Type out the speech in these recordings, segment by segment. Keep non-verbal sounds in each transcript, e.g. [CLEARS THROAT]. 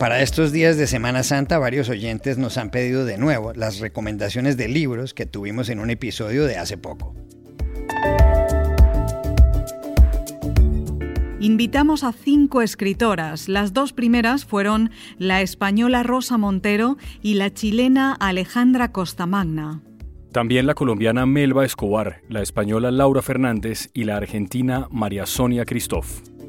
Para estos días de Semana Santa, varios oyentes nos han pedido de nuevo las recomendaciones de libros que tuvimos en un episodio de hace poco. Invitamos a cinco escritoras. Las dos primeras fueron la española Rosa Montero y la chilena Alejandra Costamagna. También la colombiana Melba Escobar, la española Laura Fernández y la argentina María Sonia Christoph.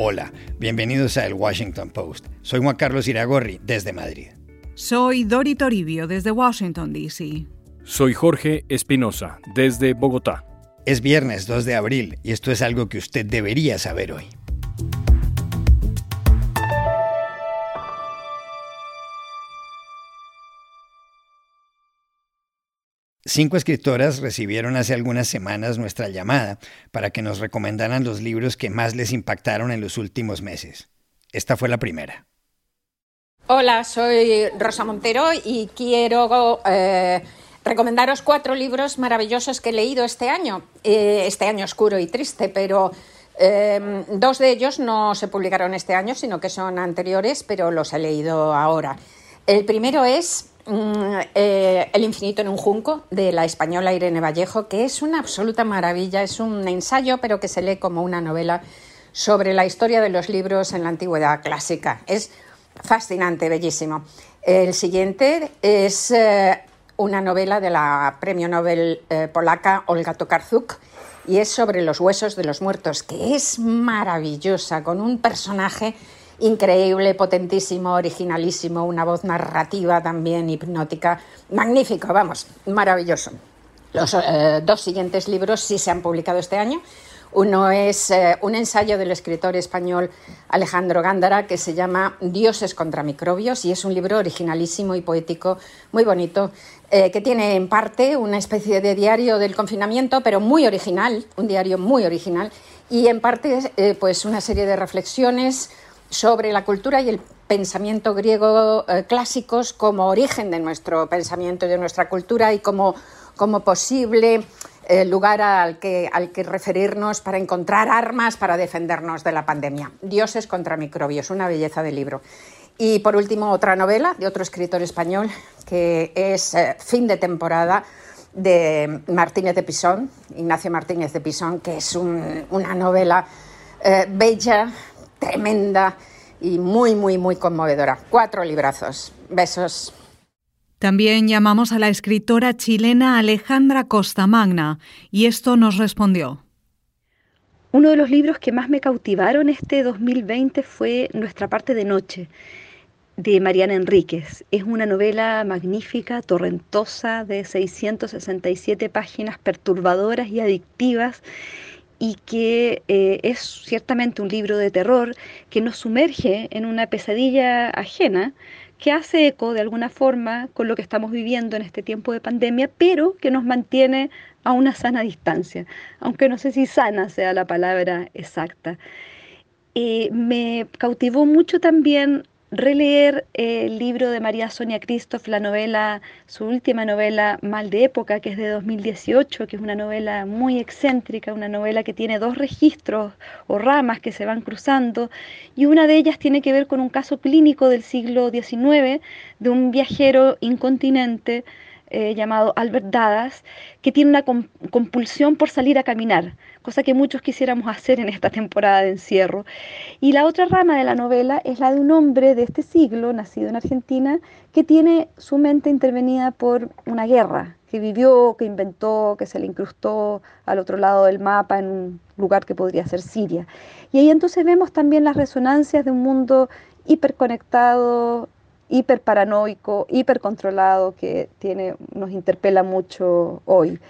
Hola, bienvenidos a El Washington Post. Soy Juan Carlos Iragorri, desde Madrid. Soy Dori Toribio, desde Washington, D.C. Soy Jorge Espinosa, desde Bogotá. Es viernes 2 de abril y esto es algo que usted debería saber hoy. Cinco escritoras recibieron hace algunas semanas nuestra llamada para que nos recomendaran los libros que más les impactaron en los últimos meses. Esta fue la primera. Hola, soy Rosa Montero y quiero eh, recomendaros cuatro libros maravillosos que he leído este año, eh, este año oscuro y triste, pero em, dos de ellos no se publicaron este año, sino que son anteriores, pero los he leído ahora. El primero es eh, El infinito en un junco, de la española Irene Vallejo, que es una absoluta maravilla, es un ensayo, pero que se lee como una novela sobre la historia de los libros en la antigüedad clásica. Es fascinante, bellísimo. El siguiente es eh, una novela de la premio Nobel eh, polaca Olga Tokarczuk y es sobre los huesos de los muertos, que es maravillosa, con un personaje increíble, potentísimo, originalísimo, una voz narrativa también hipnótica, magnífico, vamos, maravilloso. Los eh, dos siguientes libros sí se han publicado este año. Uno es eh, un ensayo del escritor español Alejandro Gándara que se llama Dioses contra microbios y es un libro originalísimo y poético, muy bonito, eh, que tiene en parte una especie de diario del confinamiento, pero muy original, un diario muy original, y en parte pues una serie de reflexiones sobre la cultura y el pensamiento griego clásicos como origen de nuestro pensamiento y de nuestra cultura y como, como posible el lugar al que, al que referirnos para encontrar armas para defendernos de la pandemia. Dioses contra microbios, una belleza de libro. Y por último, otra novela de otro escritor español, que es eh, Fin de temporada, de Martínez de Pisón, Ignacio Martínez de Pisón, que es una novela eh, bella, tremenda y muy, muy, muy conmovedora. Cuatro librazos. Besos. También llamamos a la escritora chilena Alejandra Costamagna y esto nos respondió. Uno de los libros que más me cautivaron este 2020 fue Nuestra parte de noche, de Mariana Enríquez. Es una novela magnífica, torrentosa, de 667 páginas perturbadoras y adictivas y que eh, es ciertamente un libro de terror que nos sumerge en una pesadilla ajena que hace eco de alguna forma con lo que estamos viviendo en este tiempo de pandemia, pero que nos mantiene a una sana distancia, aunque no sé si sana sea la palabra exacta. Eh, me cautivó mucho también releer el libro de María Sonia Christoph, la novela, su última novela, Mal de Época, que es de 2018, que es una novela muy excéntrica, una novela que tiene dos registros o ramas que se van cruzando, y una de ellas tiene que ver con un caso clínico del siglo XIX de un viajero incontinente eh, llamado Albert Dadas, que tiene una compulsión por salir a caminar, cosa que muchos quisiéramos hacer en esta temporada de encierro. Y la otra rama de la novela es la de un hombre de este siglo, nacido en Argentina, que tiene su mente intervenida por una guerra, que vivió, que inventó, que se le incrustó al otro lado del mapa en un lugar que podría ser Siria. Y ahí entonces vemos también las resonancias de un mundo hiperconectado, hiperparanoico, hipercontrolado que tiene, nos interpela mucho hoy.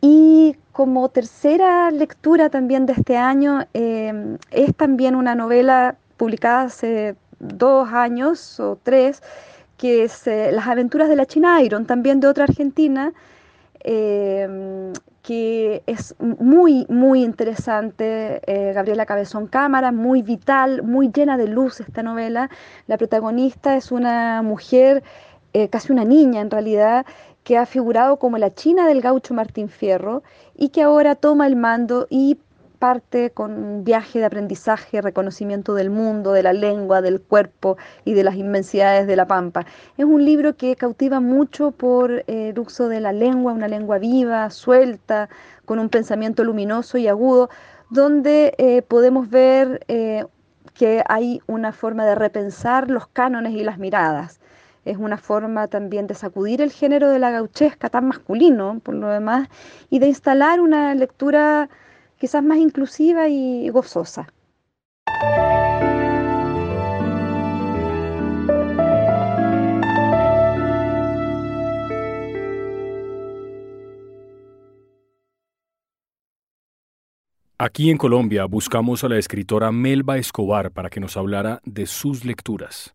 Y como tercera lectura también de este año, em, es también una novela publicada hace dos años o tres, que es eh, Las aventuras de la China Iron, también de otra argentina, em, que es muy, muy interesante, eh, Gabriela Cabezón Cámara, muy vital, muy llena de luz esta novela. La protagonista es una mujer, eh, casi una niña en realidad, que ha figurado como la China del gaucho Martín Fierro y que ahora toma el mando y parte con un viaje de aprendizaje, reconocimiento del mundo, de la lengua, del cuerpo y de las inmensidades de la pampa. Es un libro que cautiva mucho por eh, el uso de la lengua, una lengua viva, suelta, con un pensamiento luminoso y agudo, donde eh, podemos ver eh, que hay una forma de repensar los cánones y las miradas es una forma también de sacudir el género de la gauchesca tan masculino, por lo demás, y de instalar una lectura quizás más inclusiva y gozosa. Aquí en Colombia buscamos a la escritora Melba Escobar para que nos hablara de sus lecturas.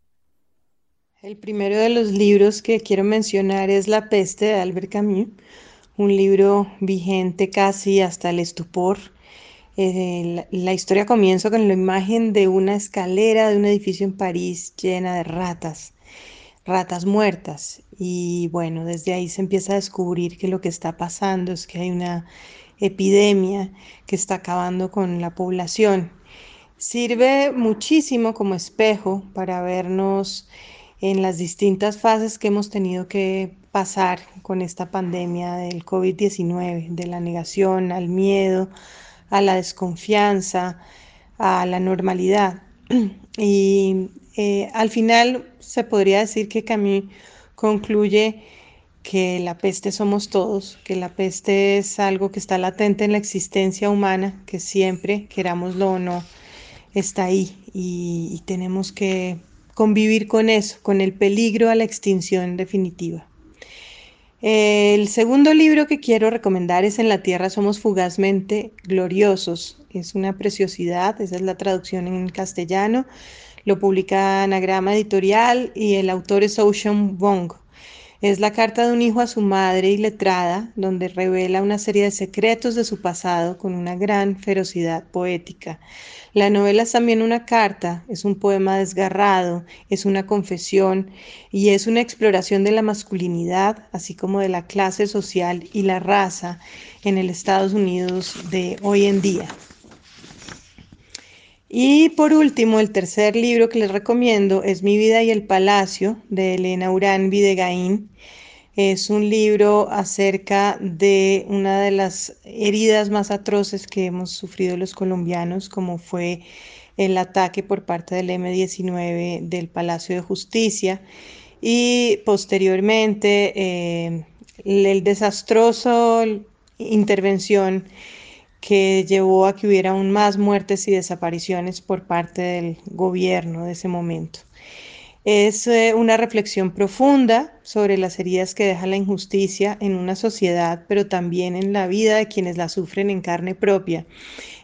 El primero de los libros que quiero mencionar es La peste de Albert Camus, un libro vigente casi hasta el estupor. Eh, la, historia comienza con la imagen de una escalera de un edificio en París llena de ratas, ratas muertas. Y bueno, desde ahí se empieza a descubrir que lo que está pasando es que hay una epidemia que está acabando con la población. Sirve muchísimo como espejo para vernos en las distintas fases que hemos tenido que pasar con esta pandemia del COVID-19, de la negación al miedo, a la desconfianza, a la normalidad. [CLEARS THROAT] Y eh, al final se podría decir que Camus concluye que la peste somos todos, que la peste es algo que está latente en la existencia humana, que siempre, querámoslo o no, está ahí y tenemos que convivir con eso, con el peligro a la extinción definitiva. El segundo libro que quiero recomendar es En la Tierra somos fugazmente gloriosos. Es una preciosidad, esa es la traducción en castellano. Lo publica Anagrama Editorial y el autor es Ocean Wong. Es la carta de un hijo a su madre iletrada, donde revela una serie de secretos de su pasado con una gran ferocidad poética. La novela es también una carta, es un poema desgarrado, es una confesión y es una exploración de la masculinidad, así como de la clase social y la raza en el Estados Unidos de hoy en día. Y por último, el tercer libro que les recomiendo es Mi vida y el palacio de Elena Urán Videgaín. Es un libro acerca de una de las heridas más atroces que hemos sufrido los colombianos, como fue el ataque por parte del M-19 del Palacio de Justicia y posteriormente eh, el desastroso intervención que llevó a que hubiera aún más muertes y desapariciones por parte del gobierno de ese momento. Es eh, una reflexión profunda sobre las heridas que deja la injusticia en una sociedad, pero también en la vida de quienes la sufren en carne propia.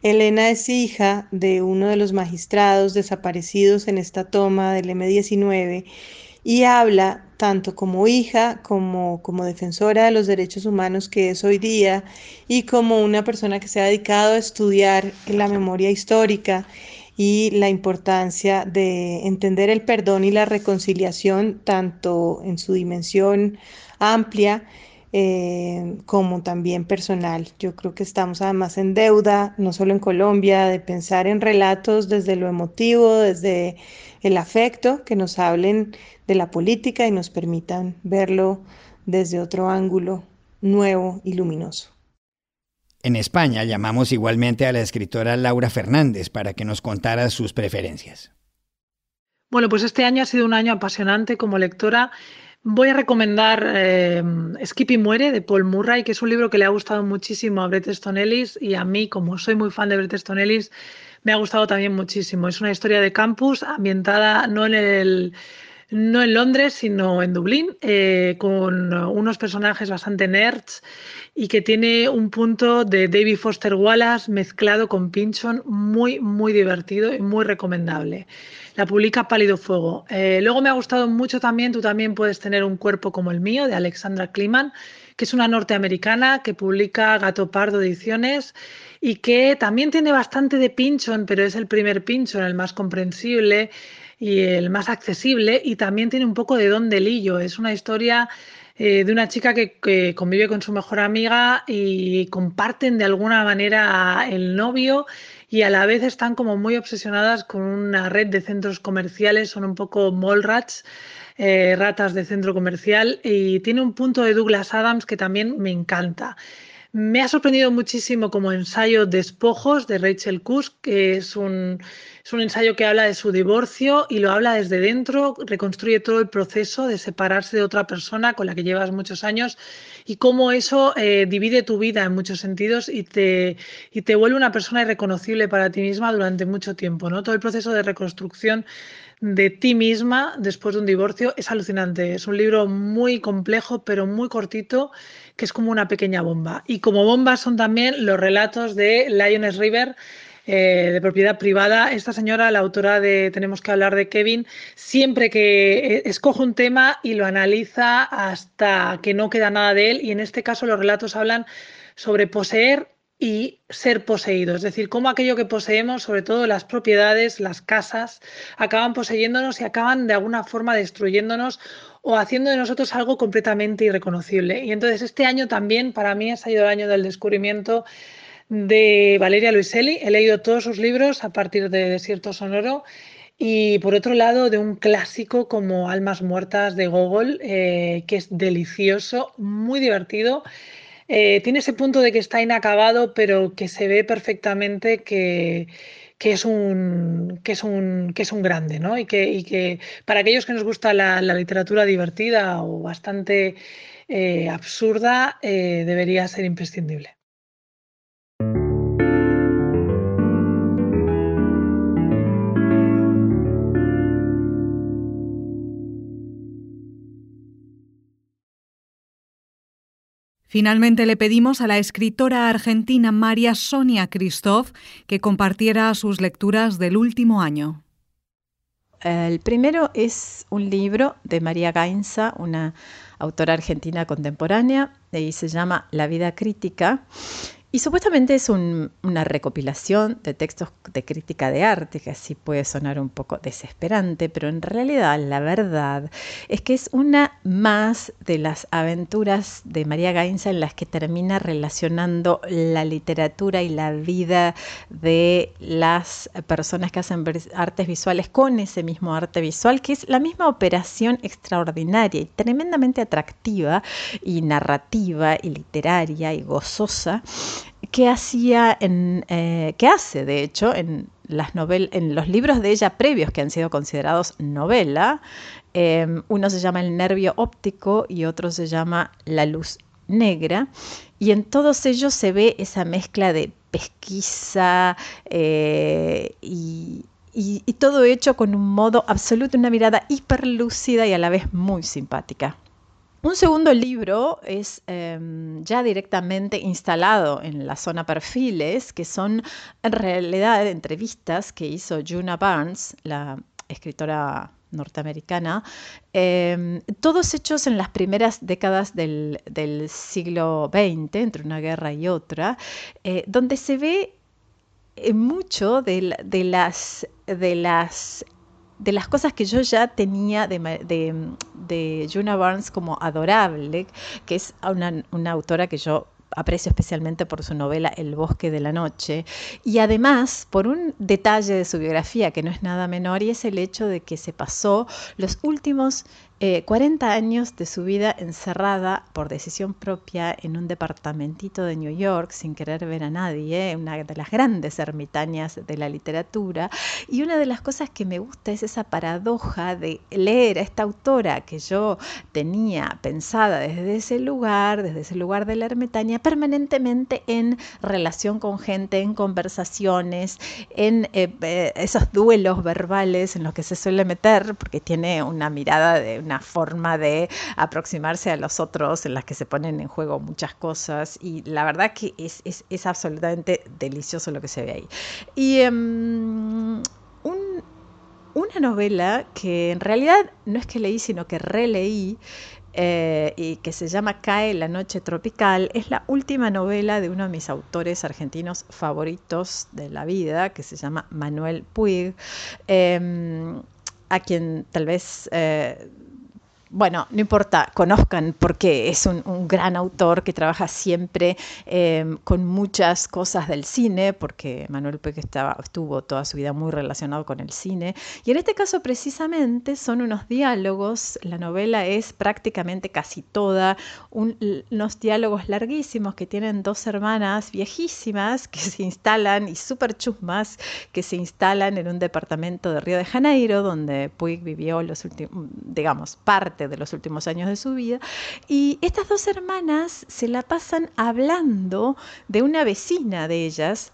Elena es hija de uno de los magistrados desaparecidos en esta toma del M-19 y habla tanto como hija, como, como defensora de los derechos humanos que es hoy día y como una persona que se ha dedicado a estudiar la memoria histórica y la importancia de entender el perdón y la reconciliación tanto en su dimensión amplia eh, como también personal. Yo creo que estamos además en deuda, no solo en Colombia, de pensar en relatos desde lo emotivo, desde el afecto, que nos hablen de la política y nos permitan verlo desde otro ángulo nuevo y luminoso. En España llamamos igualmente a la escritora Laura Fernández para que nos contara sus preferencias. Bueno, pues este año ha sido un año apasionante como lectora Voy a recomendar eh, Skippy muere de Paul Murray, que es un libro que le ha gustado muchísimo a Bret Easton Ellis y a mí, como soy muy fan de Bret Easton Ellis, me ha gustado también muchísimo. Es una historia de campus ambientada no en el no en Londres, sino en Dublín, eh, con unos personajes bastante nerds y que tiene un punto de David Foster Wallace mezclado con Pinchon muy, muy divertido y muy recomendable. La publica Pálido Fuego. Eh, luego me ha gustado mucho también, tú también puedes tener un cuerpo como el mío, de Alexandra Kliman, que es una norteamericana que publica Gato Pardo Ediciones y que también tiene bastante de Pinchon, pero es el primer Pinchon, el más comprensible y el más accesible y también tiene un poco de don de lillo. Es una historia eh, de una chica que, convive con su mejor amiga y comparten de alguna manera el novio y a la vez están como muy obsesionadas con una red de centros comerciales, son un poco mallrats, eh, ratas de centro comercial y tiene un punto de Douglas Adams que también me encanta. Me ha sorprendido muchísimo como ensayo Despojos de Rachel Kusk, que es un, es un ensayo que habla de su divorcio y lo habla desde dentro, reconstruye todo el proceso de separarse de otra persona con la que llevas muchos años y cómo eso eh, divide tu vida en muchos sentidos y te, y te vuelve una persona irreconocible para ti misma durante mucho tiempo. ¿no? Todo el proceso de reconstrucción de ti misma después de un divorcio es alucinante. Es un libro muy complejo, pero muy cortito, que es como una pequeña bomba. Y como bombas son también los relatos de Lioness River. Eh, de propiedad privada. Esta señora, la autora de Tenemos que hablar de Kevin, siempre que eh, escoge un tema y lo analiza hasta que no queda nada de él. Y en este caso los relatos hablan sobre poseer y ser poseído, es decir, cómo aquello que poseemos, sobre todo las propiedades, las casas, acaban poseyéndonos y acaban de alguna forma destruyéndonos o haciendo de nosotros algo completamente irreconocible. Y entonces este año también para mí ha sido el año del descubrimiento de Valeria Luiselli. He leído todos sus libros a partir de Desierto Sonoro y por otro lado de un clásico como Almas Muertas de Gogol, eh, que es delicioso, muy divertido eh, tiene ese punto de que está inacabado, pero que se ve perfectamente que, es, un, que, es, un, que es un grande, ¿no? Y que, que para aquellos que nos gusta la, literatura divertida o bastante eh, absurda, eh, debería ser imprescindible. Finalmente le pedimos a la escritora argentina María Sonia Christoph que compartiera sus lecturas del último año. El primero es un libro de María Gainza, una autora argentina contemporánea, y se llama La vida crítica. Y supuestamente es una recopilación de textos de crítica de arte, que así puede sonar un poco desesperante, pero en realidad la verdad es que es una más de las aventuras de María Gainza en las que termina relacionando la literatura y la vida de las personas que hacen artes visuales con ese mismo arte visual, que es la misma operación extraordinaria y tremendamente atractiva y narrativa y literaria y gozosa que hacía eh, que hace de hecho en las en los libros de ella previos que han sido considerados novela. Em, uno se llama El nervio óptico y otro se llama La luz negra. Y en todos ellos se ve esa mezcla de pesquisa eh, y, y todo hecho con un modo absoluto, una mirada hiperlúcida y a la vez muy simpática. Un segundo libro es em, ya directamente instalado en la zona perfiles, que son en realidad entrevistas que hizo Juna Barnes, la escritora norteamericana, em, todos hechos en las primeras décadas del, siglo XX, entre una guerra y otra, eh, donde se ve eh, mucho de, las, de las de las cosas que yo ya tenía de, de, de Juna Barnes como adorable, que es una, una autora que yo aprecio especialmente por su novela El bosque de la noche, y además por un detalle de su biografía que no es nada menor, y es el hecho de que se pasó los últimos 40 eh, años de su vida encerrada por decisión propia en un departamentito de New York sin querer ver a nadie, una de las grandes ermitañas de la literatura. Y una de las cosas que me gusta es esa paradoja de leer a esta autora que yo tenía pensada desde ese lugar, desde ese lugar de la ermitaña, permanentemente en relación con gente, en conversaciones, en eh, eh, esos duelos verbales en los que se suele meter, porque tiene una mirada de una forma de aproximarse a los otros en las que se ponen en juego muchas cosas y la verdad que es, es, absolutamente delicioso lo que se ve ahí. Y em, una novela que en realidad no es que leí, sino que releí, eh, y que se llama Cae la noche tropical, es la última novela de uno de mis autores argentinos favoritos de la vida, que se llama Manuel Puig, em, a quien tal vez... Eh, bueno, no importa, conozcan porque es un, gran autor que trabaja siempre em, con muchas cosas del cine, porque Manuel Peque estaba, estuvo toda su vida muy relacionado con el cine. Y en este caso precisamente son unos diálogos, la novela es prácticamente casi toda, unos diálogos larguísimos que tienen dos hermanas viejísimas que se instalan y súper chusmas, que se instalan en un departamento de Río de Janeiro, donde Puig vivió los últimos, digamos, parte de los últimos años de su vida. Y estas dos hermanas se la pasan hablando de una vecina de ellas,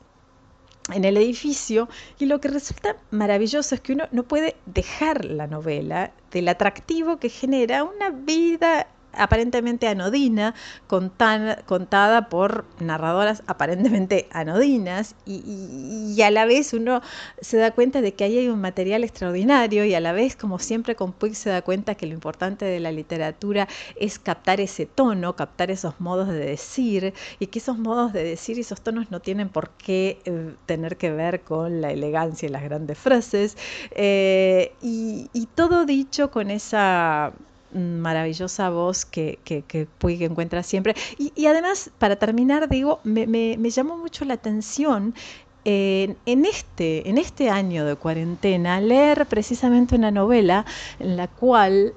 en el edificio y lo que resulta maravilloso es que uno no puede dejar la novela del atractivo que genera una vida aparentemente anodina, contada por narradoras aparentemente anodinas, y, a la vez uno se da cuenta de que ahí hay un material extraordinario, y a la vez, como siempre con Puig, se da cuenta que lo importante de la literatura es captar ese tono, captar esos modos de decir, y que esos modos de decir y esos tonos no tienen por qué eh, tener que ver con la elegancia y las grandes frases, eh, y todo dicho con esa maravillosa voz que, que, que encuentra siempre. Y, además, para terminar, digo, me, me, llamó mucho la atención en, este, en este año de cuarentena leer precisamente una novela en la cual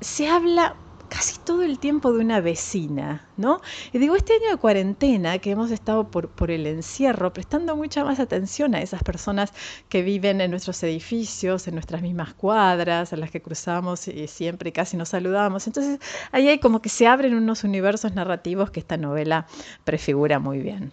se habla casi todo el tiempo de una vecina, ¿no? Y digo, este año de cuarentena que hemos estado por, el encierro, prestando mucha más atención a esas personas que viven en nuestros edificios, en nuestras mismas cuadras, a las que cruzamos y siempre casi nos saludamos. Entonces, ahí hay como que se abren unos universos narrativos que esta novela prefigura muy bien.